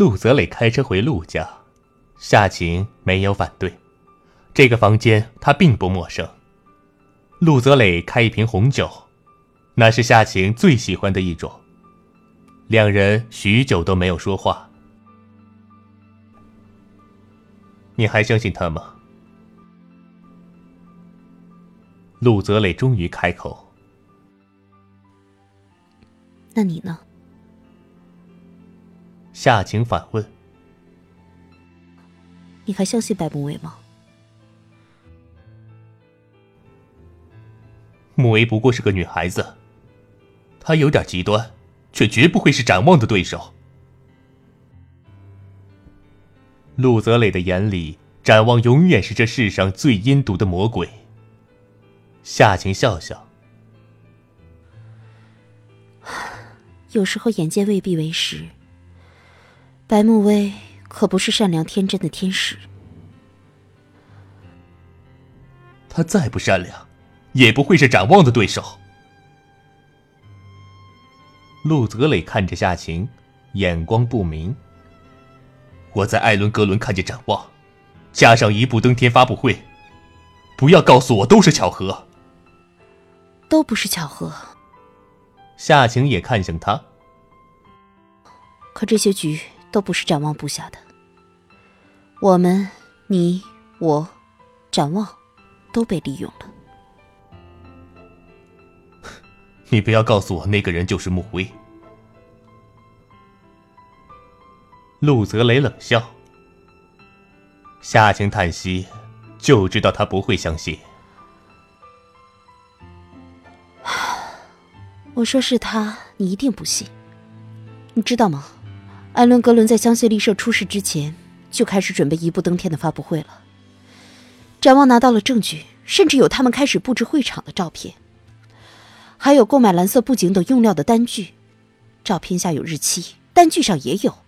陆泽磊开车回陆家，夏晴没有反对。这个房间他并不陌生。陆泽磊开一瓶红酒，那是夏晴最喜欢的一种。两人许久都没有说话。你还相信他吗？陆泽磊终于开口。那你呢？夏晴反问：“你还相信白慕薇吗？”慕薇不过是个女孩子，她有点极端，却绝不会是展望的对手。陆泽磊的眼里，展望永远是这世上最阴毒的魔鬼。夏晴笑笑：“有时候眼见未必为实。”白慕薇可不是善良天真的天使，他再不善良，也不会是展望的对手。陆泽磊看着夏晴，眼光不明。我在艾伦格伦看见展望，加上一步登天发布会，不要告诉我都是巧合，都不是巧合。夏晴也看向他，可这些局。都不是展望布下的。我们，你，我，展望，都被利用了。你不要告诉我那个人就是穆威。陆泽雷冷笑。夏晴叹息，就知道他不会相信。我说是他，你一定不信。你知道吗？艾伦·格伦在香榭丽舍出事之前，就开始准备一步登天的发布会了。展望拿到了证据，甚至有他们开始布置会场的照片，还有购买蓝色布景等用料的单据，照片下有日期，单据上也有。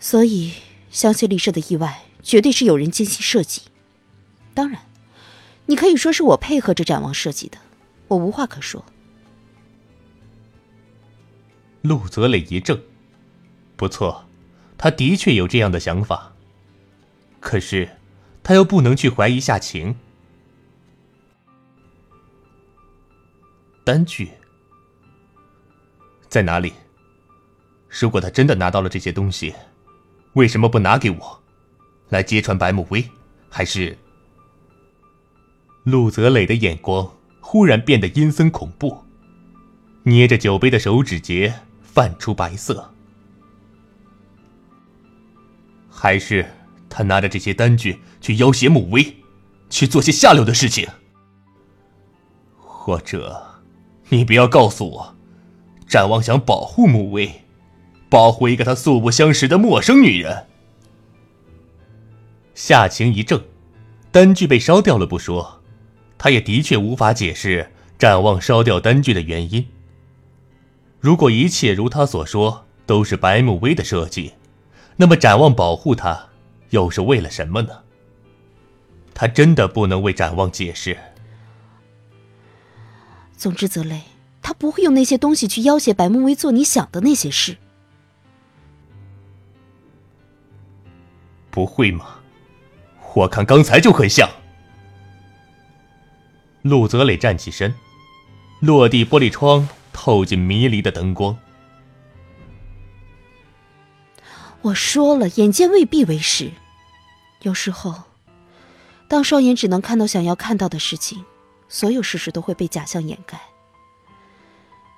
所以，香榭丽舍的意外绝对是有人精心设计。当然，你可以说是我配合着展望设计的，我无话可说。陆泽磊一怔。不错，他的确有这样的想法。可是，他又不能去怀疑夏晴。单据在哪里？如果他真的拿到了这些东西，为什么不拿给我，来揭穿白慕薇？还是……陆泽磊的眼光忽然变得阴森恐怖，捏着酒杯的手指节。泛出白色，还是他拿着这些单据去要挟穆威，去做些下流的事情？或者，你不要告诉我，展望想保护穆威，保护一个他素不相识的陌生女人？夏晴一怔，单据被烧掉了不说，他也的确无法解释展望烧掉单据的原因。如果一切如他所说都是白慕薇的设计，那么展望保护他又是为了什么呢？他真的不能为展望解释。总之，泽雷，他不会用那些东西去要挟白慕薇做你想的那些事。不会吗？我看刚才就很像。陆泽磊站起身，落地玻璃窗。透进迷离的灯光。我说了，眼见未必为实。有时候，当双眼只能看到想要看到的事情，所有事实都会被假象掩盖。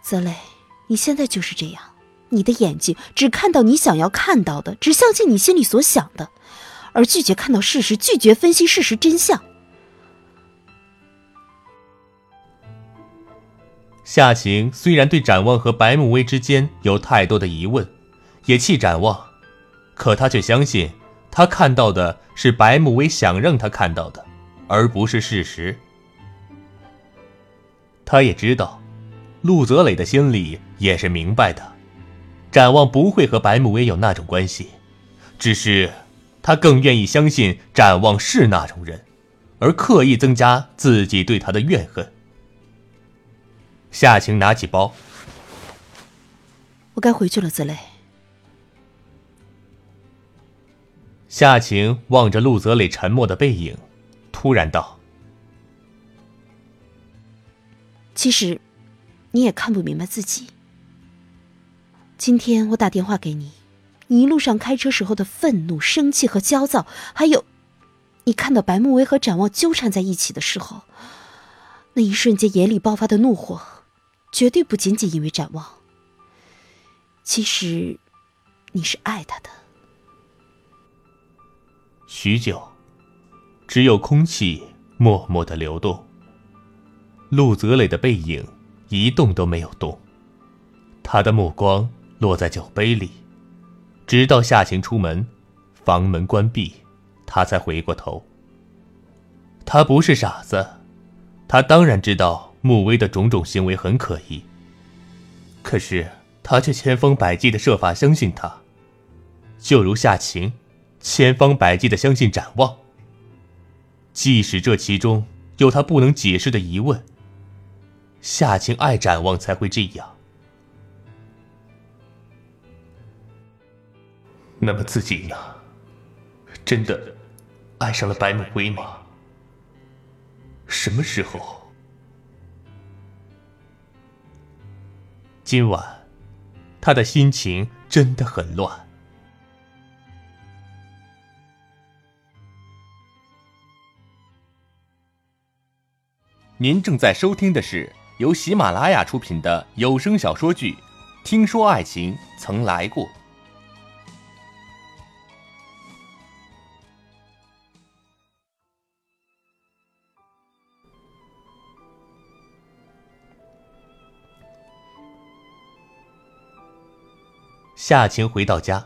泽磊，你现在就是这样，你的眼睛只看到你想要看到的，只相信你心里所想的，而拒绝看到事实，拒绝分析事实真相。夏晴虽然对展望和白慕薇之间有太多的疑问，也气展望，可他却相信，他看到的是白慕薇想让他看到的，而不是事实。他也知道，陆泽磊的心里也是明白的，展望不会和白慕薇有那种关系，只是他更愿意相信展望是那种人，而刻意增加自己对他的怨恨。夏晴拿起包，我该回去了，子磊。夏晴望着陆泽磊沉默的背影，突然道：“其实，你也看不明白自己。今天我打电话给你，你一路上开车时候的愤怒、生气和焦躁，还有你看到白慕薇和展望纠缠在一起的时候，那一瞬间眼里爆发的怒火。”绝对不仅仅因为展望。其实，你是爱他的。许久，只有空气默默的流动。陆泽磊的背影一动都没有动，他的目光落在酒杯里，直到夏晴出门，房门关闭，他才回过头。他不是傻子，他当然知道。穆威的种种行为很可疑，可是他却千方百计的设法相信他，就如夏晴，千方百计的相信展望。即使这其中有他不能解释的疑问，夏晴爱展望才会这样。那么自己呢？真的爱上了白慕威吗？什么时候？今晚，他的心情真的很乱。您正在收听的是由喜马拉雅出品的有声小说剧《听说爱情曾来过》。夏晴回到家，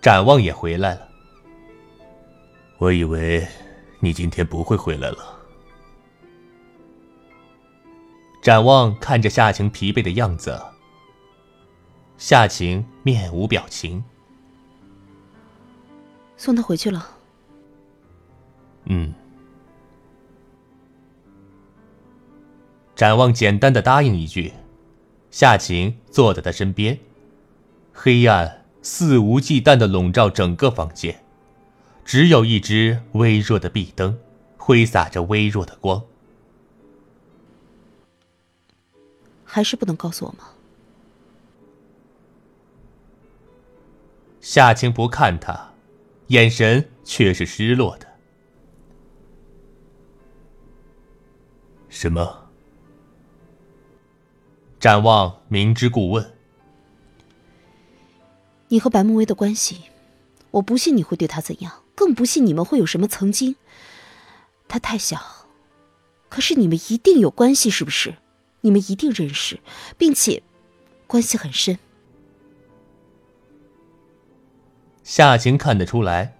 展望也回来了。我以为你今天不会回来了。展望看着夏晴疲惫的样子，夏晴面无表情。送他回去了。嗯。展望简单的答应一句，夏晴坐在他身边。黑暗肆无忌惮的笼罩整个房间，只有一只微弱的壁灯，挥洒着微弱的光。还是不能告诉我吗？夏晴不看他，眼神却是失落的。什么？展望明知故问。你和白慕薇的关系，我不信你会对他怎样，更不信你们会有什么曾经。他太小，可是你们一定有关系，是不是？你们一定认识，并且关系很深。夏晴看得出来，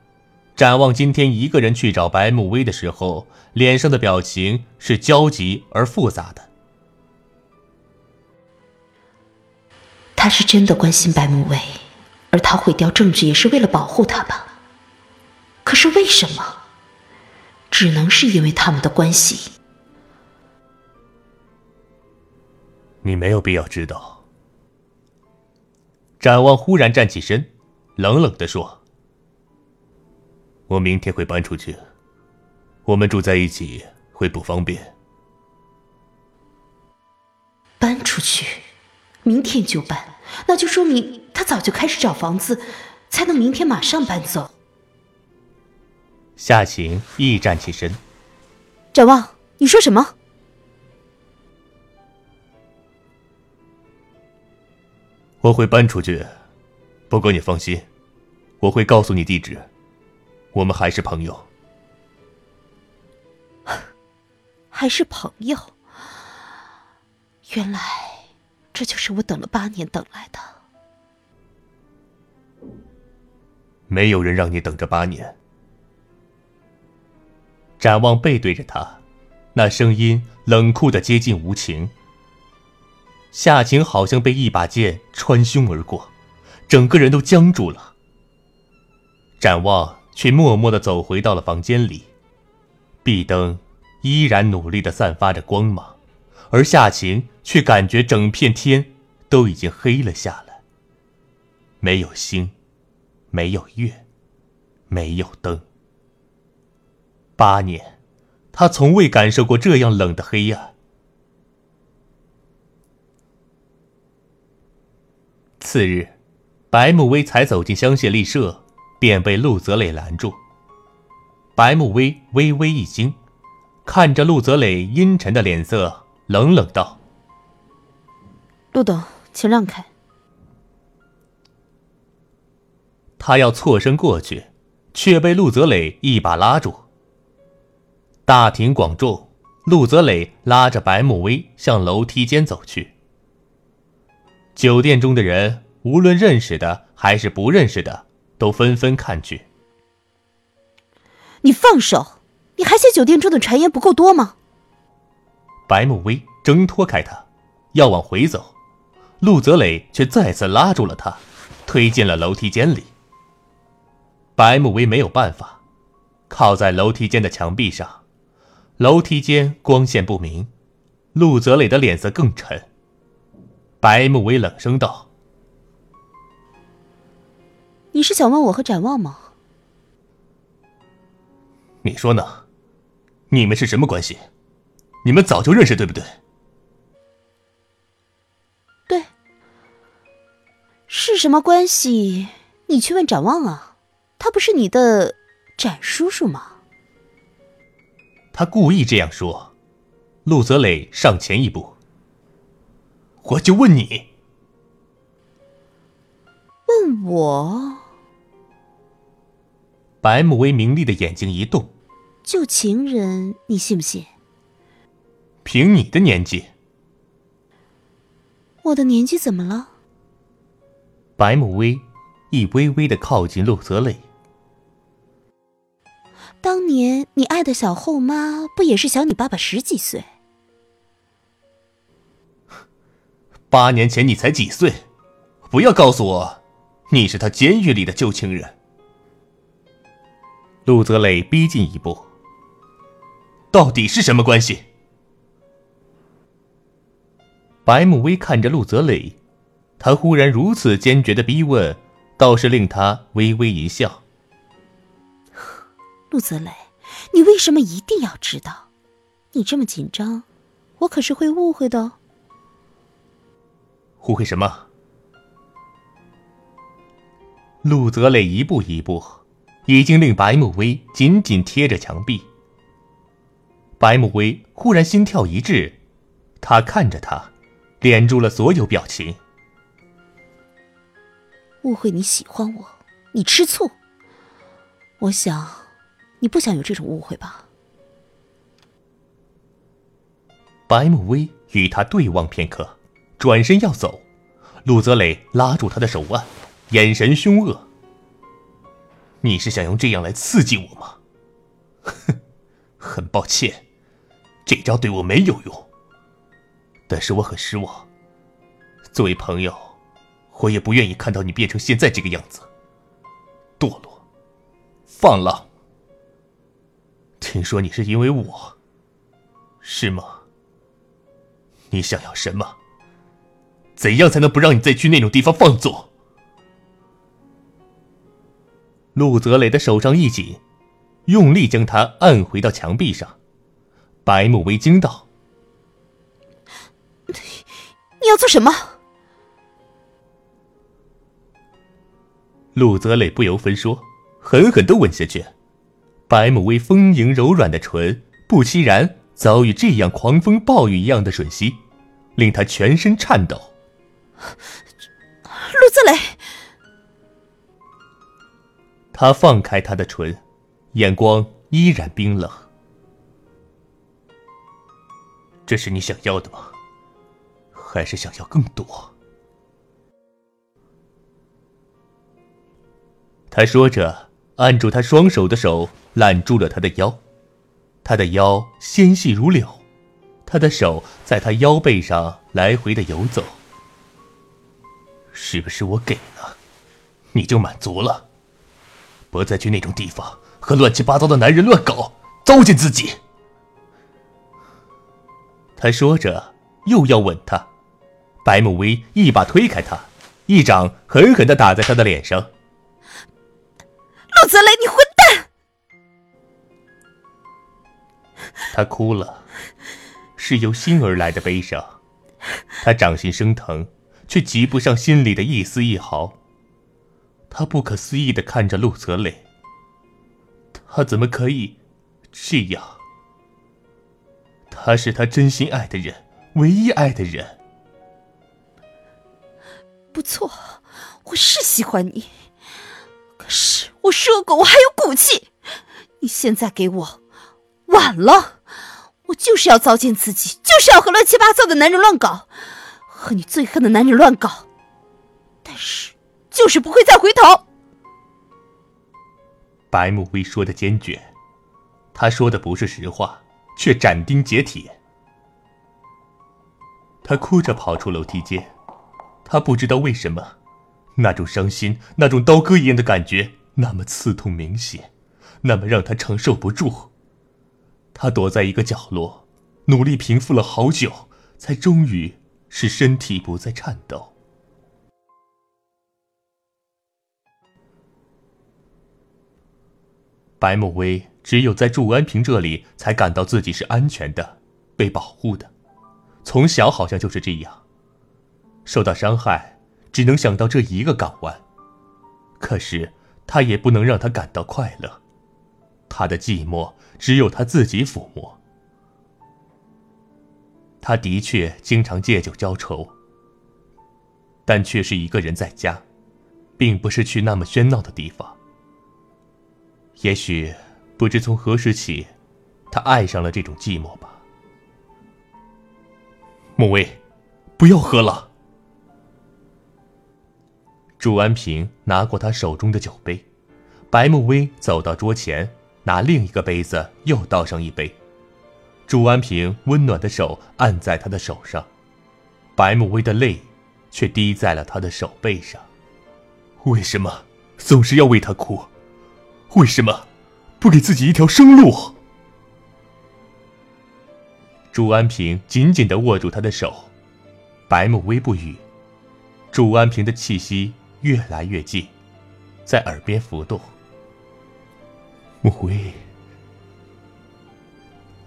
展望今天一个人去找白慕薇的时候，脸上的表情是焦急而复杂的。他是真的关心白慕薇，而他毁掉政治也是为了保护他吧？可是为什么？只能是因为他们的关系。你没有必要知道。展望忽然站起身，冷冷的说：“我明天会搬出去，我们住在一起会不方便。”搬出去。明天就搬，那就说明他早就开始找房子，才能明天马上搬走。夏晴亦站起身。展望，你说什么？我会搬出去，不过你放心，我会告诉你地址。我们还是朋友。还是朋友？原来。这就是我等了八年等来的。没有人让你等这八年。展望背对着他，那声音冷酷的接近无情。夏晴好像被一把剑穿胸而过，整个人都僵住了。展望却默默的走回到了房间里，壁灯依然努力的散发着光芒。而夏晴却感觉整片天都已经黑了下来，没有星，没有月，没有灯。八年，他从未感受过这样冷的黑暗。次日，白慕薇才走进香榭丽舍，便被陆泽磊拦住。白慕薇微微一惊，看着陆泽磊阴沉的脸色。冷冷道：“陆董，请让开。”他要错身过去，却被陆泽磊一把拉住。大庭广众，陆泽磊拉着白慕薇向楼梯间走去。酒店中的人，无论认识的还是不认识的，都纷纷看去。你放手！你还嫌酒店中的传言不够多吗？白慕薇挣脱开他，要往回走，陆泽磊却再次拉住了他，推进了楼梯间里。白慕薇没有办法，靠在楼梯间的墙壁上，楼梯间光线不明，陆泽磊的脸色更沉。白慕薇冷声道：“你是想问我和展望吗？你说呢？你们是什么关系？”你们早就认识，对不对？对，是什么关系？你去问展望啊，他不是你的展叔叔吗？他故意这样说。陆泽磊上前一步，我就问你，问我？白慕薇明丽的眼睛一动，旧情人，你信不信？凭你的年纪，我的年纪怎么了？白慕薇一微微的靠近陆泽磊。当年你爱的小后妈，不也是小你爸爸十几岁？八年前你才几岁？不要告诉我，你是他监狱里的旧情人。陆泽磊逼近一步，到底是什么关系？白慕薇看着陆泽磊，他忽然如此坚决的逼问，倒是令他微微一笑。陆泽磊，你为什么一定要知道？你这么紧张，我可是会误会的哦。误会什么？陆泽磊一步一步，已经令白慕薇紧紧贴着墙壁。白慕薇忽然心跳一滞，他看着他。敛住了所有表情。误会你喜欢我，你吃醋。我想，你不想有这种误会吧？白慕薇与他对望片刻，转身要走，陆泽磊拉住他的手腕，眼神凶恶：“你是想用这样来刺激我吗？”“哼，很抱歉，这招对我没有用。但是我很失望。作为朋友，我也不愿意看到你变成现在这个样子，堕落、放浪。听说你是因为我，是吗？”你想要什么？怎样才能不让你再去那种地方放纵？陆泽磊的手上一紧，用力将他按回到墙壁上。白慕薇惊道：“你要做什么？”陆泽磊不由分说，狠狠的吻下去。白慕薇丰盈柔软的唇，不期然。遭遇这样狂风暴雨一样的吮吸，令他全身颤抖。陆泽磊，他放开他的唇，眼光依然冰冷。这是你想要的吗？还是想要更多？他说着，按住他双手的手揽住了他的腰。他的腰纤细如柳，他的手在他腰背上来回的游走。是不是我给了，你就满足了？不再去那种地方和乱七八糟的男人乱搞，糟践自己。他说着，又要吻她，白慕薇一把推开他，一掌狠狠的打在他的脸上。陆泽雷，你混蛋！他哭了，是由心而来的悲伤。他掌心生疼，却及不上心里的一丝一毫。他不可思议的看着陆泽磊，他怎么可以这样？他是他真心爱的人，唯一爱的人。不错，我是喜欢你。可是我说过，我还有骨气。你现在给我。晚了，我就是要糟践自己，就是要和乱七八糟的男人乱搞，和你最恨的男人乱搞，但是就是不会再回头。白慕薇说的坚决，他说的不是实话，却斩钉截铁。他哭着跑出楼梯间，他不知道为什么，那种伤心，那种刀割一样的感觉，那么刺痛明显，那么让他承受不住。他躲在一个角落，努力平复了好久，才终于使身体不再颤抖。白慕薇只有在祝安平这里，才感到自己是安全的，被保护的。从小好像就是这样，受到伤害，只能想到这一个港湾。可是他也不能让他感到快乐，他的寂寞。只有他自己抚摸。他的确经常借酒浇愁，但却是一个人在家，并不是去那么喧闹的地方。也许不知从何时起，他爱上了这种寂寞吧。穆威，不要喝了。祝安平拿过他手中的酒杯，白慕薇走到桌前。拿另一个杯子又倒上一杯，祝安平温暖的手按在他的手上，白慕薇的泪却滴在了他的手背上。为什么总是要为他哭？为什么不给自己一条生路？祝安平紧紧的握住他的手，白慕薇不语。祝安平的气息越来越近，在耳边浮动。穆威，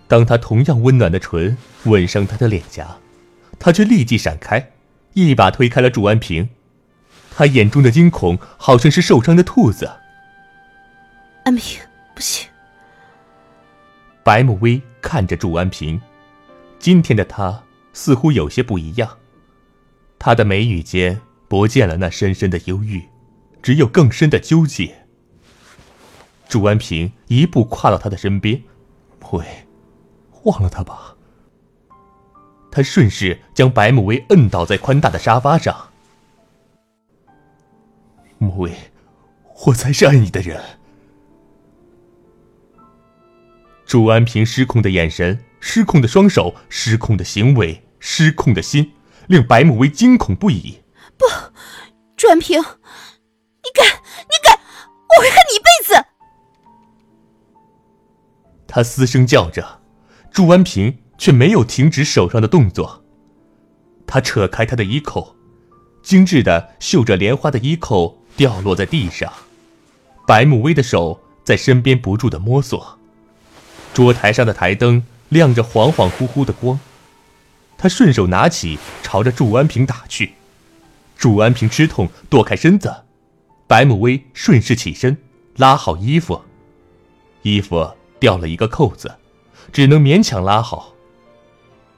当他同样温暖的唇吻上他的脸颊，他却立即闪开，一把推开了祝安平。他眼中的惊恐，好像是受伤的兔子。安平，不行。白慕薇看着祝安平，今天的他似乎有些不一样。他的眉宇间不见了那深深的忧郁，只有更深的纠结。祝安平一步跨到他的身边，喂，忘了他吧。他顺势将白慕薇摁倒在宽大的沙发上。慕薇，我才是爱你的人。朱安平失控的眼神、失控的双手、失控的行为、失控的心，令白慕薇惊恐不已。不，朱安平，你敢，你敢，我会恨你一辈子！他嘶声叫着，祝安平却没有停止手上的动作。他扯开他的衣扣，精致的绣着莲花的衣扣掉落在地上，白慕薇的手在身边不住的摸索。桌台上的台灯亮着恍恍惚惚的光，他顺手拿起，朝着祝安平打去。祝安平吃痛，躲开身子。白慕薇顺势起身，拉好衣服，衣服掉了一个扣子，只能勉强拉好。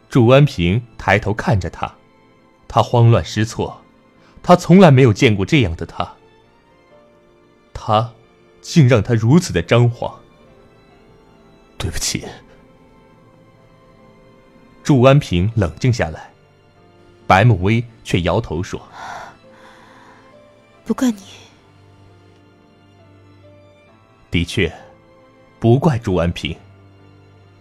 祝安平抬头看着他，他慌乱失措，他从来没有见过这样的他，他竟让他如此的张狂。对不起，祝安平冷静下来，白慕薇却摇头说：“不怪你。的确，不怪祝安平，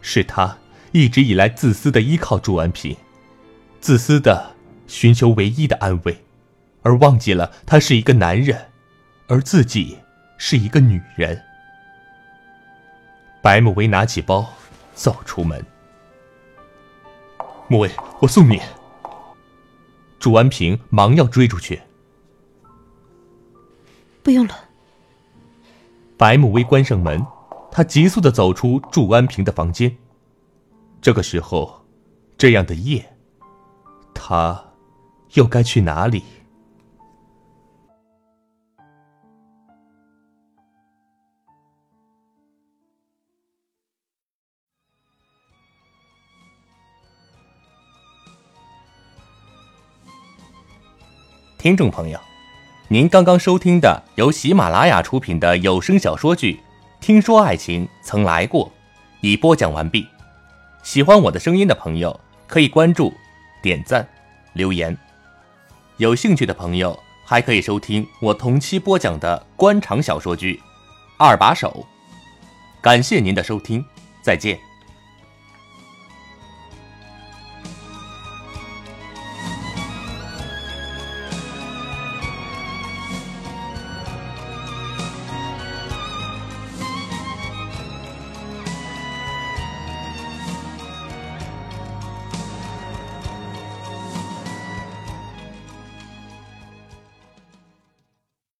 是他一直以来自私的依靠祝安平，自私的寻求唯一的安慰，而忘记了他是一个男人，而自己是一个女人。”白慕薇拿起包，走出门。慕薇，我送你。祝安平忙要追出去。不用了。白慕薇关上门，他急速的走出祝安平的房间。这个时候，这样的夜，他又该去哪里？听众朋友，您刚刚收听的由喜马拉雅出品的有声小说剧《听说爱情曾来过》，已播讲完毕。喜欢我的声音的朋友，可以关注、点赞、留言。有兴趣的朋友，还可以收听我同期播讲的官场小说剧《二把手》。感谢您的收听，再见。